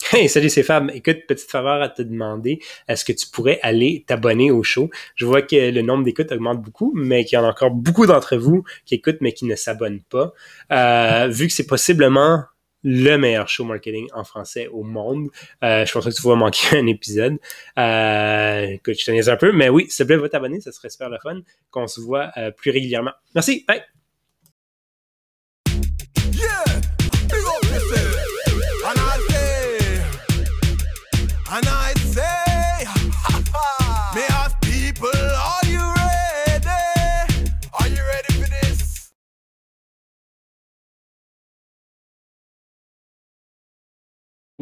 Hey, salut, c'est Fab. Écoute, petite faveur à te demander, est-ce que tu pourrais aller t'abonner au show? Je vois que le nombre d'écoutes augmente beaucoup, mais qu'il y en a encore beaucoup d'entre vous qui écoutent mais qui ne s'abonnent pas. Euh, vu que c'est possiblement le meilleur show marketing en français au monde. Euh, je pense que tu vas manquer un épisode. Euh, écoute, je te un peu, mais oui, s'il te plaît, va t'abonner, ça serait super le fun qu'on se voit euh, plus régulièrement. Merci, bye!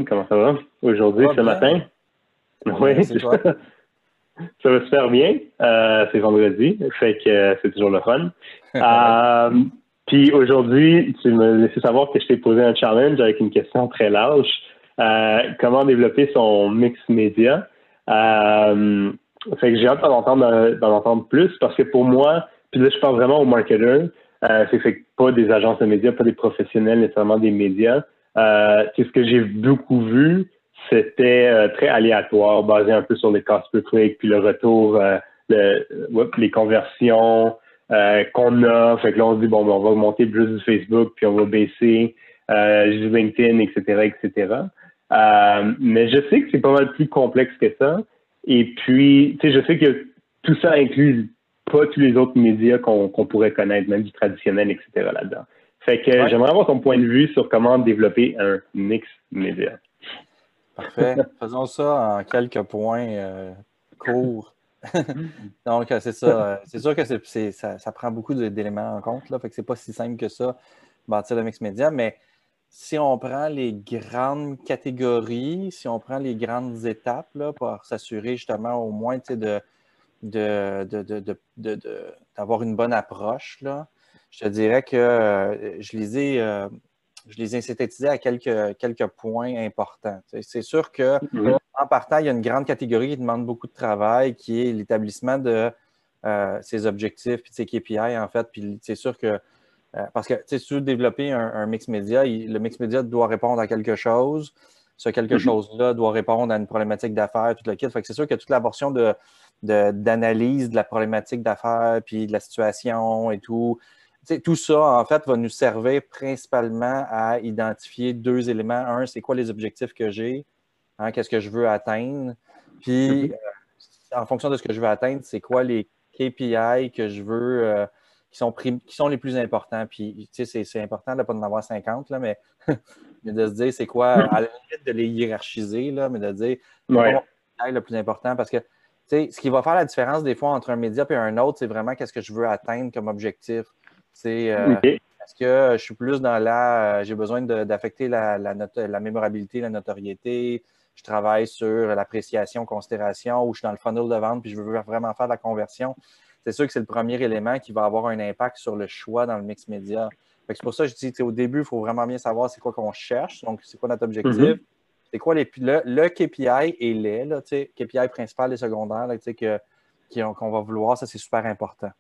Comment ça va? Aujourd'hui, ce matin? Oui, ça va super bien. Euh, c'est vendredi, fait que euh, c'est toujours le fun. Euh, puis aujourd'hui, tu me laissé savoir que je t'ai posé un challenge avec une question très large. comment développer son mix média? fait que j'ai hâte d'en entendre, entendre plus parce que pour moi, puis là je parle vraiment aux marketeurs, c'est fait pas des agences de médias, pas des professionnels nécessairement des médias. Euh, ce que j'ai beaucoup vu, c'était euh, très aléatoire, basé un peu sur les cost per puis le retour, euh, les conversions qu'on a. Fait que là, on se dit, bon, ben, on va augmenter plus du Facebook, puis on va baisser du LinkedIn, etc., etc. mais je sais que c'est pas mal plus complexe que ça. Et puis, tu sais, je sais que tout ça inclut pas tous les autres médias qu'on pourrait connaître, même du traditionnel, etc. là-dedans. Fait que j'aimerais avoir ton point de vue sur comment développer un mix média. Parfait. Faisons ça en quelques points euh, courts. Donc, c'est ça. C'est sûr que ça, prend beaucoup d'éléments en compte. Là, fait que c'est pas si simple que ça, bâtir le mix média, mais si on prend les grandes catégories, si on prend les grandes étapes là, pour s'assurer justement au moins de, d'avoir une bonne approche, là, je te dirais que euh, je les ai, euh, je les ai synthétisés à quelques, quelques points importants. C'est sûr que mm-hmm. en partant, il y a une grande catégorie qui demande beaucoup de travail, qui est l'établissement de euh, ses objectifs puis de ses KPI, en fait. Puis c'est sûr que parce que si tu veux développer un, mix média, le mix média doit répondre à quelque chose. Ce quelque mm-hmm. chose-là doit répondre à une problématique d'affaires, tout le kit. Fait que c'est sûr que toute la portion de, d'analyse de, la problématique d'affaires, puis de la situation et tout, tout ça, en fait, va nous servir principalement à identifier deux éléments. Un, c'est quoi les objectifs que j'ai, hein, qu'est-ce que je veux atteindre. Puis, mm-hmm. euh, en fonction de ce que je veux atteindre, c'est quoi les KPI que je veux, euh, qui, sont qui sont les plus importants. Puis, tu sais, c'est important de ne pas en avoir 50, là, mais, de se dire c'est quoi, à la limite de les hiérarchiser, là, mais de dire ouais. le plus important. Parce que, tu sais, ce qui va faire la différence des fois entre un média et un autre, c'est vraiment qu'est-ce que je veux atteindre comme objectif. Euh, Est-ce que je suis plus dans la. Euh, j'ai besoin d'affecter la, la, mémorabilité, la notoriété. Je travaille sur l'appréciation, considération, ou je suis dans le funnel de vente puis je veux vraiment faire de la conversion. C'est sûr que c'est le premier élément qui va avoir un impact sur le choix dans le mix média. C'est pour ça que je dis au début, il faut vraiment bien savoir c'est quoi qu'on cherche. Donc, c'est quoi notre objectif? Mm-hmm. C'est quoi les, le, le, KPI et les, là, KPI principal et secondaire qu'on va vouloir, ça c'est super important.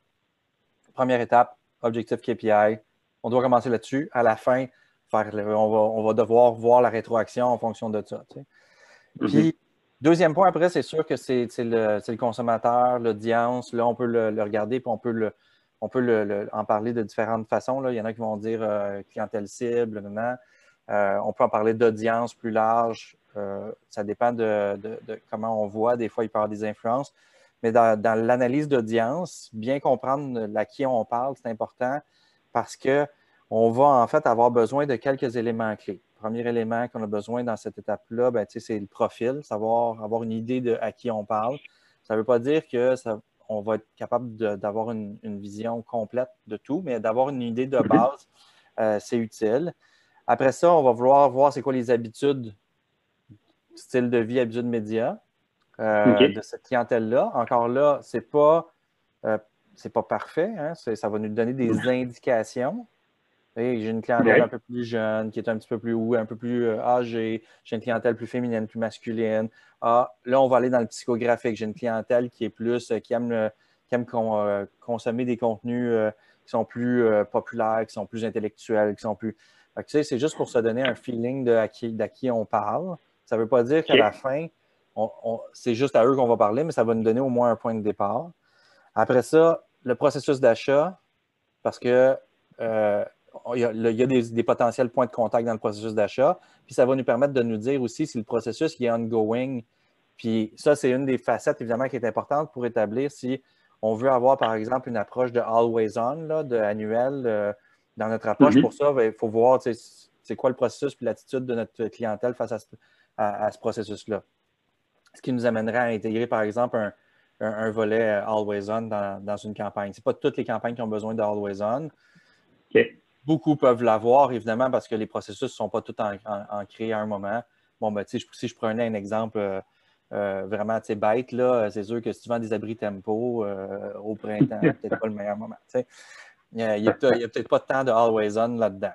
Première étape, objectif KPI. On doit commencer là-dessus. À la fin, faire on, va, devoir voir la rétroaction en fonction de ça. Mhm. Puis, deuxième point, après, c'est sûr que c'est le, consommateur, l'audience. Là, on peut le, regarder, puis on peut, le, on peut en parler de différentes façons. Là. Il y en a qui vont dire euh, clientèle cible, euh, on peut en parler d'audience plus large. Euh, ça dépend de, comment on voit. Des fois, il peut y avoir des influences. Mais dans, l'analyse d'audience, bien comprendre à qui on parle, c'est important parce qu'on va en fait avoir besoin de quelques éléments clés. Le premier élément qu'on a besoin dans cette étape-là, ben, c'est le profil, savoir avoir une idée de à qui on parle. Ça ne veut pas dire qu'on va être capable d'avoir une, vision complète de tout, mais d'avoir une idée de base, euh, c'est utile. Après ça, on va vouloir voir c'est quoi les habitudes, style de vie, habitudes médias. Euh, de cette clientèle-là. Encore là, ce n'est pas, euh, pas parfait. Hein. Ça va nous donner des indications. J'ai une clientèle un peu plus jeune, qui est un petit peu plus un peu plus euh, âgée. J'ai une clientèle plus féminine, plus masculine. Ah, là, on va aller dans le psychographique. J'ai une clientèle qui est plus, qui aime, qui aime consommer des contenus qui sont plus populaires, qui sont plus intellectuels, qui sont plus. c'est juste pour se donner un feeling de à qui, qui on parle. Ça ne veut pas dire qu'à la fin, c'est juste à eux qu'on va parler, mais ça va nous donner au moins un point de départ. Après ça, le processus d'achat, parce que euh, il y a, des, potentiels points de contact dans le processus d'achat. Puis ça va nous permettre de nous dire aussi si le processus est ongoing. Puis ça, c'est une des facettes, évidemment, qui est importante pour établir si on veut avoir, par exemple, une approche de always on, de annuel euh, dans notre approche. Mm-hmm. Pour ça, ben, il faut voir c'est quoi le processus et l'attitude de notre clientèle face à ce processus-là ce qui nous amènerait à intégrer, par exemple, un, volet euh, Always On dans, une campagne. Ce n'est pas toutes les campagnes qui ont besoin de Always On. Beaucoup peuvent l'avoir, évidemment, parce que les processus ne sont pas tous ancrés à un moment. Bon, ben, si je prenais un exemple euh, euh, vraiment bête, là, c'est sûr que si tu vends des abris tempo au printemps, peut-être pas le meilleur moment. Il n'y a, peut-être pas tant de always on là-dedans.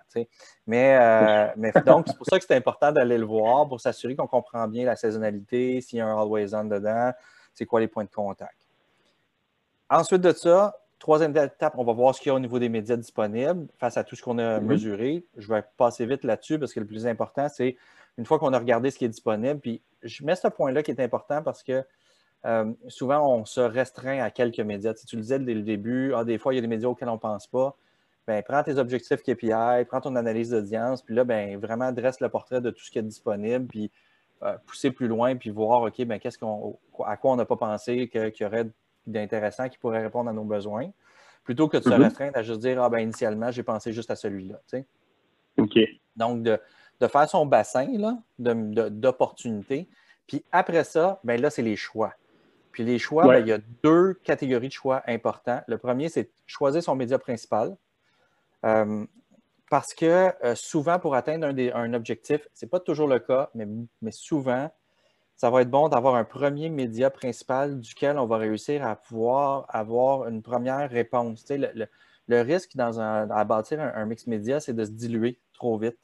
Mais, euh, mais donc, c'est pour ça que c'est important d'aller le voir pour s'assurer qu'on comprend bien la saisonnalité, s'il y a un always on dedans, c'est quoi les points de contact. Ensuite de ça, troisième étape, on va voir ce qu'il y a au niveau des médias disponibles face à tout ce qu'on a mm-hmm. mesuré. Je vais passer vite là-dessus parce que le plus important, c'est une fois qu'on a regardé ce qui est disponible, puis je mets ce point-là qui est important parce que euh, souvent, on se restreint à quelques médias. Tu, tu le disais dès le début, ah, des fois, il y a des médias auxquels on ne pense pas. Ben, prends tes objectifs KPI, prends ton analyse d'audience, puis là, ben, vraiment dresse le portrait de tout ce qui est disponible, puis euh, pousser plus loin, puis voir, OK, ben, qu'est-ce qu'on, à quoi on n'a pas pensé qu'il y aurait d'intéressant qui pourrait répondre à nos besoins, plutôt que de se mm-hmm. restreindre à juste dire, ah, ben, initialement, j'ai pensé juste à celui-là. OK. Donc, de, faire son bassin là, d'opportunités. Puis après ça, ben là, c'est les choix. Puis les choix, ben, il y a deux catégories de choix importants. Le premier, c'est choisir son média principal. Euh, parce que euh, souvent, pour atteindre un, objectif, ce n'est pas toujours le cas, mais, souvent, ça va être bon d'avoir un premier média principal duquel on va réussir à pouvoir avoir une première réponse. le, risque dans à bâtir un, mix média, c'est de se diluer trop vite.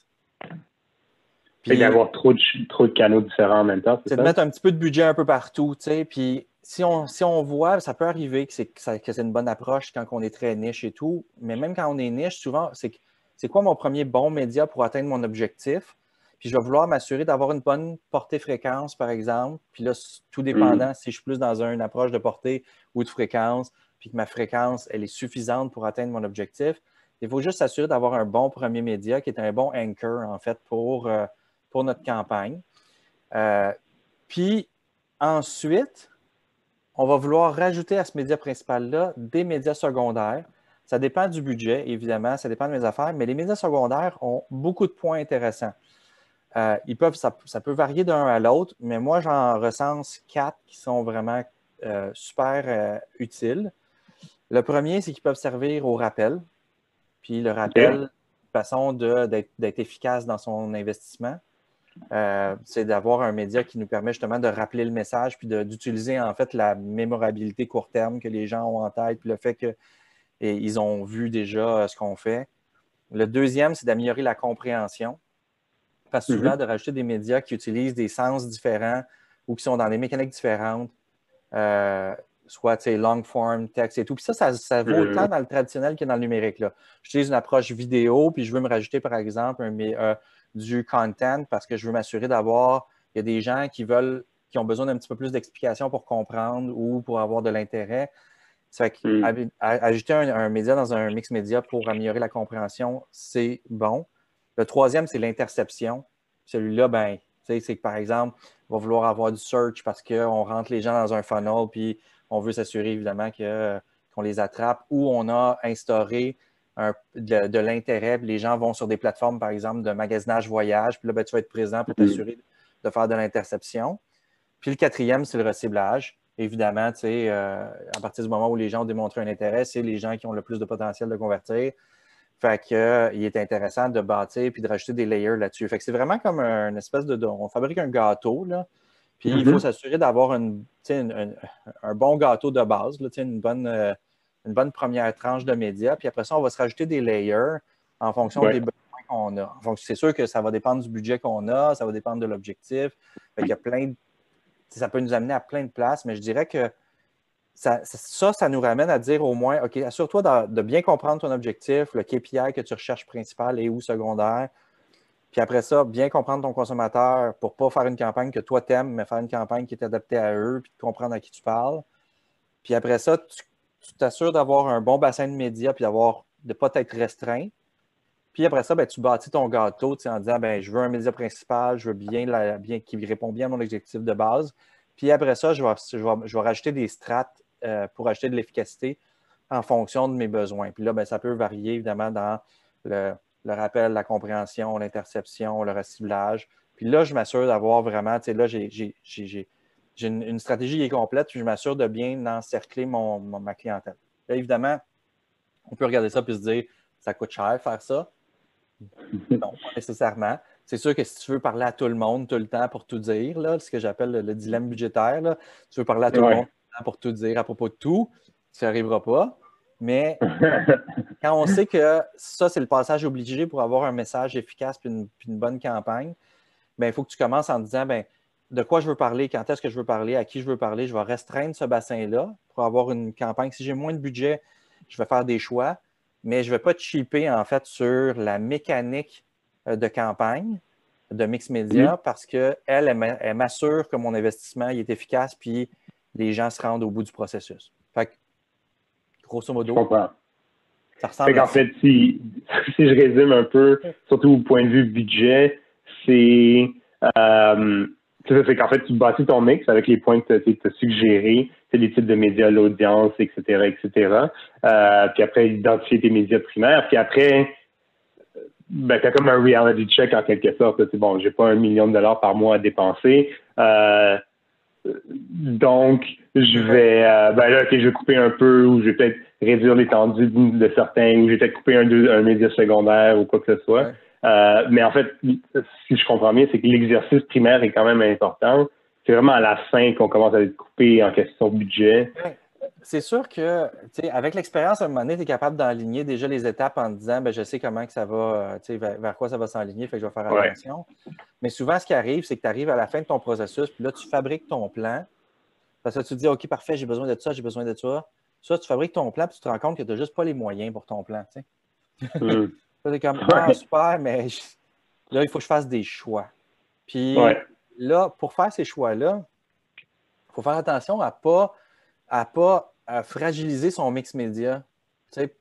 Puis d'avoir trop de, trop de canaux différents en même temps. C'est de mettre un petit peu de budget un peu partout, Puis si on, si on voit, ça peut arriver que c'est, une bonne approche quand on est très niche et tout, mais même quand on est niche, souvent, c'est, c'est quoi mon premier bon média pour atteindre mon objectif? Puis je vais vouloir m'assurer d'avoir une bonne portée-fréquence, par exemple. Puis là, tout dépendant si je suis plus dans une approche de portée ou de fréquence, puis que ma fréquence, elle est suffisante pour atteindre mon objectif. Il faut juste s'assurer d'avoir un bon premier média qui est un bon anchor, en fait, pour, euh, pour notre campagne. Euh, puis ensuite, on va vouloir rajouter à ce média principal-là des médias secondaires. Ça dépend du budget, évidemment, ça dépend de mes affaires, mais les médias secondaires ont beaucoup de points intéressants. Euh, ils peuvent, ça, peut varier d'un à l'autre, mais moi, j'en recense quatre qui sont vraiment euh, super euh, utiles. Le premier, c'est qu'ils peuvent servir au rappel. Puis le rappel, façon d'être efficace dans son investissement. Euh, c'est d'avoir un média qui nous permet justement de rappeler le message puis d'utiliser en fait la mémorabilité court terme que les gens ont en tête, puis le fait qu'ils ont vu déjà euh, ce qu'on fait. Le deuxième, c'est d'améliorer la compréhension. Parce que souvent, mm-hmm. de rajouter des médias qui utilisent des sens différents ou qui sont dans des mécaniques différentes, euh, soit long form, texte et tout. Puis ça, ça, vaut mm-hmm. autant dans le traditionnel que dans le numérique. J'utilise une approche vidéo, puis je veux me rajouter, par exemple, un, du content parce que je veux m'assurer d'avoir, il y a des gens qui veulent, qui ont besoin d'un petit peu plus d'explications pour comprendre ou pour avoir de l'intérêt. Ça fait hmm. ajouter un, média dans un mix média pour améliorer la compréhension, c'est bon. Le troisième, c'est l'interception. Celui-là, ben, c'est que par exemple, on va vouloir avoir du search parce qu'on rentre les gens dans un funnel, puis on veut s'assurer évidemment qu'on les attrape, ou on a instauré de, l'intérêt. Les gens vont sur des plateformes, par exemple, de magasinage voyage. Puis là, ben, tu vas être présent pour mm-hmm. t'assurer de faire de l'interception. Puis le quatrième, c'est le reciblage. Évidemment, tu sais, euh, à partir du moment où les gens ont démontré un intérêt, c'est les gens qui ont le plus de potentiel de convertir. Fait qu'il euh, est intéressant de bâtir puis de rajouter des layers là-dessus. Fait que c'est vraiment comme une espèce de. On fabrique un gâteau, là. Puis il faut mm-hmm. s'assurer d'avoir un, bon gâteau de base, là, une bonne. Euh, une bonne première tranche de médias. Puis après ça, on va se rajouter des layers en fonction des besoins qu'on a. c'est sûr que ça va dépendre du budget qu'on a, ça va dépendre de l'objectif. Il y a plein ça peut nous amener à plein de places, mais je dirais que ça, ça, nous ramène à dire au moins, OK, assure-toi de, bien comprendre ton objectif, le KPI que tu recherches principal et ou secondaire. Puis après ça, bien comprendre ton consommateur pour ne pas faire une campagne que toi t'aimes, mais faire une campagne qui est adaptée à eux, puis de comprendre à qui tu parles. Puis après ça, tu t'assures d'avoir un bon bassin de médias, puis d'avoir de ne pas être restreint. Puis après ça, ben, tu bâtis ton gâteau en disant ben, je veux un média principal, je veux bien, bien qui répond bien à mon objectif de base. Puis après ça, je vais, je vais, rajouter des strates euh, pour acheter de l'efficacité en fonction de mes besoins. Puis là, ben, ça peut varier évidemment dans le, rappel, la compréhension, l'interception, le reciblage. Puis là, je m'assure d'avoir vraiment, tu sais, là, j'ai une, stratégie qui est complète, puis je m'assure de bien encercler mon, ma clientèle. Là, évidemment, on peut regarder ça et se dire, ça coûte cher faire ça. Non, pas nécessairement. C'est sûr que si tu veux parler à tout le monde tout le temps pour tout dire, là, ce que j'appelle le, dilemme budgétaire, là, tu veux parler à tout le monde pour tout dire à propos de tout, ça n'arrivera pas. Mais quand on sait que ça, c'est le passage obligé pour avoir un message efficace et une, bonne campagne, ben, il faut que tu commences en disant ben, de quoi je veux parler, quand est-ce que je veux parler, à qui je veux parler. Je vais restreindre ce bassin-là pour avoir une campagne. Si j'ai moins de budget, je vais faire des choix mais je ne vais pas cheaper en fait sur la mécanique euh, de campagne de Mix Media parce qu'elle, elle, m'assure que mon investissement est efficace puis les gens se rendent au bout du processus. Fait que, grosso modo, ça ressemble En fait, si, je résume un peu, surtout au point de vue budget, c'est euh, c'est qu'en fait, tu bâtis ton mix avec les points que tu as suggérés, les types de médias, l'audience, etc., etc. Euh, puis après, identifier tes médias primaires. Puis après, ben, tu as comme un reality check en quelque sorte. C'est bon, j'ai pas un million de dollars par mois à dépenser. Euh, donc, je vais, euh, ben là, je vais couper un peu ou je vais peut-être réduire l'étendue de certains ou je vais peut-être couper un, un média secondaire ou quoi que ce soit. Euh, mais en fait, si je comprends bien, c'est que l'exercice primaire est quand même important. C'est vraiment à la fin qu'on commence à être coupé en question budget. C'est sûr que, avec l'expérience, à un moment donné, tu es capable d'enligner déjà les étapes en disant, ben, je sais comment que ça va, euh, vers, vers, quoi ça va s'enligner, fait que je vais faire attention. Mais souvent, ce qui arrive, c'est que tu arrives à la fin de ton processus, puis là, tu fabriques ton plan. Parce que tu te dis, OK, parfait, j'ai besoin de ça, j'ai besoin de ça. Soit tu fabriques ton plan, puis tu te rends compte que tu n'as juste pas les moyens pour ton plan. Hmm. C'est comme, ah, super, mais là, il faut que je fasse des choix. Puis là, pour faire ces choix-là, il faut faire attention à ne pas, à pas fragiliser son mix média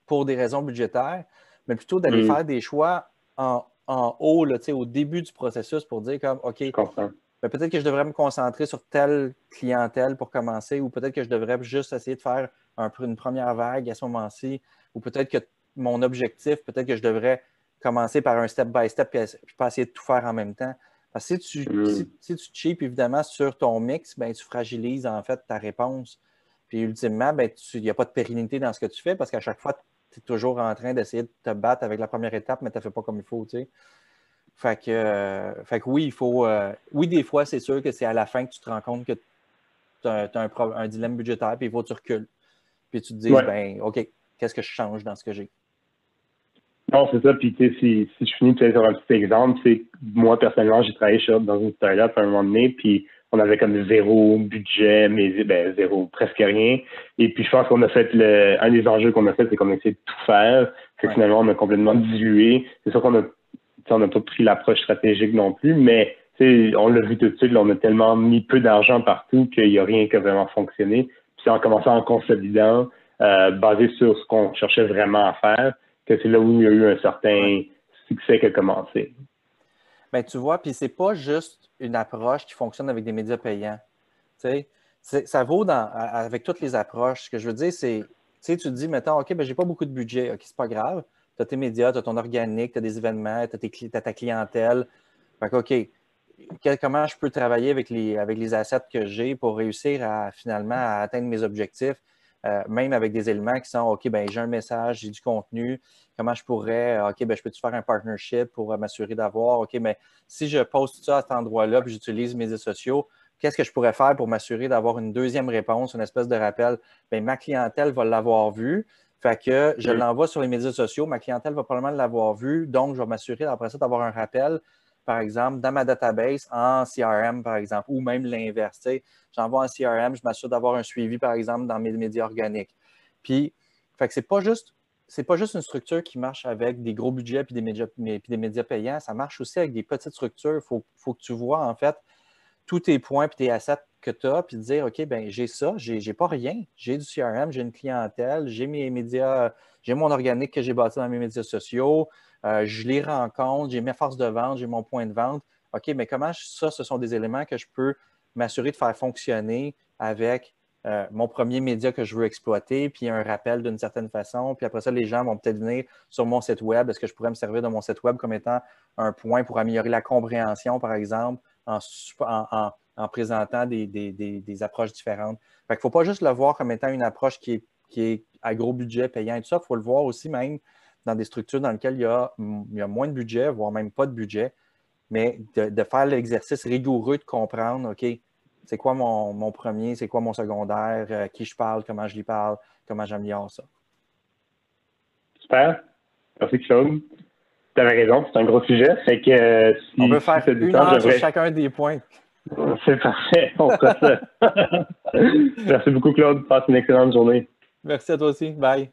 pour des raisons budgétaires, mais plutôt d'aller mm. faire des choix en, en haut, là, au début du processus pour dire comme, OK, ben, peut-être que je devrais me concentrer sur telle clientèle pour commencer, ou peut-être que je devrais juste essayer de faire un, une première vague à ce moment-ci, ou peut-être que mon objectif, peut-être que je devrais commencer par un step by step puis, pas essayer de tout faire en même temps. Parce que si tu, mm. si, cheap, évidemment, sur ton mix, ben, tu fragilises en fait ta réponse. Puis ultimement, ben, il n'y a pas de pérennité dans ce que tu fais parce qu'à chaque fois, tu es toujours en train d'essayer de te battre avec la première étape, mais tu ne fais pas comme il faut. Tu fait, que, euh, fait que oui, il faut. Euh, oui, des fois, c'est sûr que c'est à la fin que tu te rends compte que tu as, un, un, dilemme budgétaire, puis il faut que tu recules. Puis tu te dis, ben, OK, qu'est-ce que je change dans ce que j'ai? Non, c'est ça. Puis, tu sais, si, si je finis peut-être sur un petit exemple, c'est moi, personnellement, j'ai travaillé dans une startup à un moment donné, puis on avait comme zéro budget, mais ben, zéro, presque rien. Et puis, je pense qu'on a fait le, un des enjeux qu'on a fait, c'est qu'on a essayé de tout faire. C'est finalement, on a complètement dilué. C'est sûr qu'on a, on n'a pas pris l'approche stratégique non plus, mais on l'a vu tout de suite, là, on a tellement mis peu d'argent partout qu'il n'y a rien qui a vraiment fonctionné. Puis, en commençant en consolidant, euh, basé sur ce qu'on cherchait vraiment à faire, que c'est là où il y a eu un certain succès qui a commencé. Bien, tu vois, puis c'est pas juste une approche qui fonctionne avec des médias payants. Ça vaut dans, avec toutes les approches. Ce que je veux dire, c'est, tu sais, tu te dis, mettons, OK, ben, j'ai pas beaucoup de budget. OK, c'est pas grave. Tu as tes médias, tu as ton organique, tu as des événements, tu as, ta clientèle. Fait que, OK, comment je peux travailler avec les, avec les assets que j'ai pour réussir à finalement à atteindre mes objectifs? Euh, même avec des éléments qui sont OK, ben j'ai un message, j'ai du contenu, comment je pourrais, OK, ben je peux-tu faire un partnership pour euh, m'assurer d'avoir, OK, mais si je poste ça à cet endroit-là, puis j'utilise mes réseaux sociaux, qu'est-ce que je pourrais faire pour m'assurer d'avoir une deuxième réponse, une espèce de rappel? Bien, ma clientèle va l'avoir vu. Fait que je l'envoie sur les médias sociaux, ma clientèle va probablement l'avoir vu, donc je vais m'assurer après ça d'avoir un rappel par exemple, dans ma database en CRM, par exemple, ou même l'inverse. J'envoie en CRM, je m'assure d'avoir un suivi, par exemple, dans mes médias organiques. Puis, fait que c'est pas juste c'est pas juste une structure qui marche avec des gros budgets et des médias, puis des médias payants, ça marche aussi avec des petites structures. Il faut, faut, que tu vois, en fait, tous tes points et tes assets que tu as, puis dire, OK, ben j'ai ça, j'ai pas rien. J'ai du CRM, j'ai une clientèle, j'ai mes médias, j'ai mon organique que j'ai bâti dans mes médias sociaux, euh, je les rencontre, j'ai mes forces de vente, j'ai mon point de vente. OK, mais comment ça, ce sont des éléments que je peux m'assurer de faire fonctionner avec euh, mon premier média que je veux exploiter, puis un rappel d'une certaine façon. Puis après ça, les gens vont peut-être venir sur mon site web. Est-ce que je pourrais me servir de mon site web comme étant un point pour améliorer la compréhension, par exemple, en, présentant des, approches différentes? Fait qu'il ne faut pas juste le voir comme étant une approche qui est, qui est à gros budget payant et tout ça. Il faut le voir aussi même dans des structures dans lesquelles il y a, il y a moins de budget, voire même pas de budget, mais de, de faire l'exercice rigoureux de comprendre, OK, c'est quoi mon, premier, c'est quoi mon secondaire, euh, qui je parle, comment je lui parle, comment j'améliore ça. Super. Merci Claude. Tu avais raison, c'est un gros sujet. Fait que, euh, On peut faire une heure sur chacun des points. C'est parfait, on fera ça. Merci beaucoup Claude, passe une excellente journée. Merci à toi aussi. Bye.